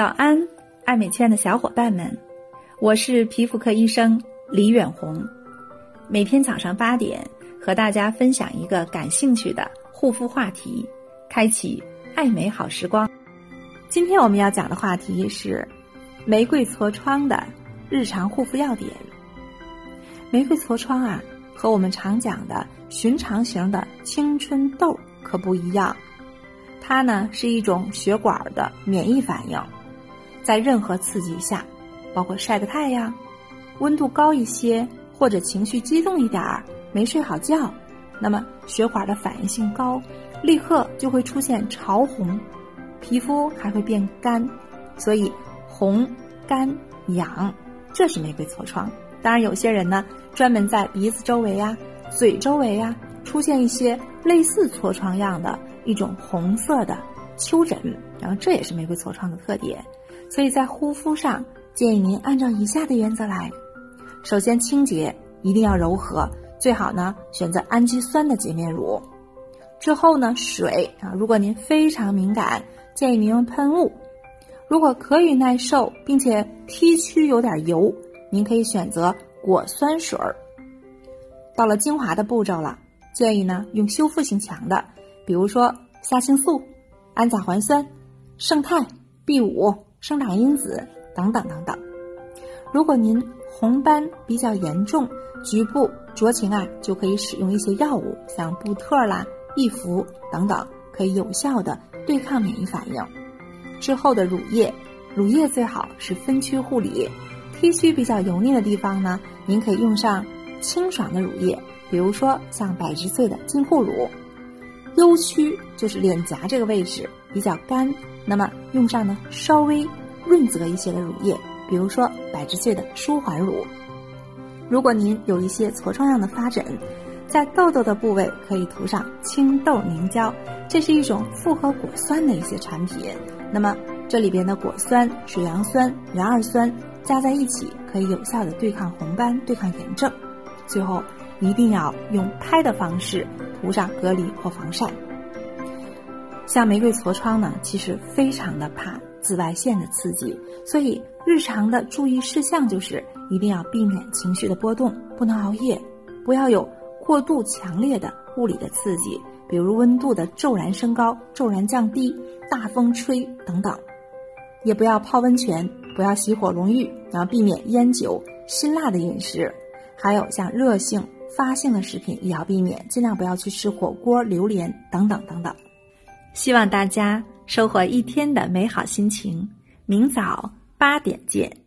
早安，爱美圈的小伙伴们，我是皮肤科医生李远红。每天早上八点，和大家分享一个感兴趣的护肤话题，开启爱美好时光。今天我们要讲的话题是玫瑰痤疮的日常护肤要点。玫瑰痤疮啊，和我们常讲的寻常型的青春痘可不一样，它呢是一种血管的免疫反应。在任何刺激下，包括晒个太阳、温度高一些，或者情绪激动一点儿、没睡好觉，那么血管的反应性高，立刻就会出现潮红，皮肤还会变干，所以红、干、痒，这是玫瑰痤疮。当然，有些人呢专门在鼻子周围啊、嘴周围啊出现一些类似痤疮样的一种红色的丘疹，然后这也是玫瑰痤疮的特点。所以在护肤上，建议您按照以下的原则来：首先，清洁一定要柔和，最好呢选择氨基酸的洁面乳。之后呢，水啊，如果您非常敏感，建议您用喷雾；如果可以耐受，并且 T 区有点油，您可以选择果酸水儿。到了精华的步骤了，建议呢用修复性强的，比如说虾青素、氨甲环酸、胜肽、B 五。生长因子等等等等。如果您红斑比较严重，局部酌情啊，就可以使用一些药物，像布特啦、益肤等等，可以有效的对抗免疫反应。之后的乳液，乳液最好是分区护理。T 区比较油腻的地方呢，您可以用上清爽的乳液，比如说像百植萃的净护乳。U 区就是脸颊这个位置比较干。那么用上呢稍微润泽一些的乳液，比如说百植萃的舒缓乳。如果您有一些痤疮样的发疹，在痘痘的部位可以涂上青豆凝胶，这是一种复合果酸的一些产品。那么这里边的果酸、水杨酸、壬二酸加在一起，可以有效的对抗红斑、对抗炎症。最后一定要用拍的方式涂上隔离或防晒。像玫瑰痤疮呢，其实非常的怕紫外线的刺激，所以日常的注意事项就是一定要避免情绪的波动，不能熬夜，不要有过度强烈的物理的刺激，比如温度的骤然升高、骤然降低、大风吹等等，也不要泡温泉，不要洗火龙浴，然后避免烟酒辛辣的饮食，还有像热性发性的食品也要避免，尽量不要去吃火锅、榴莲等等等等。希望大家收获一天的美好心情。明早八点见。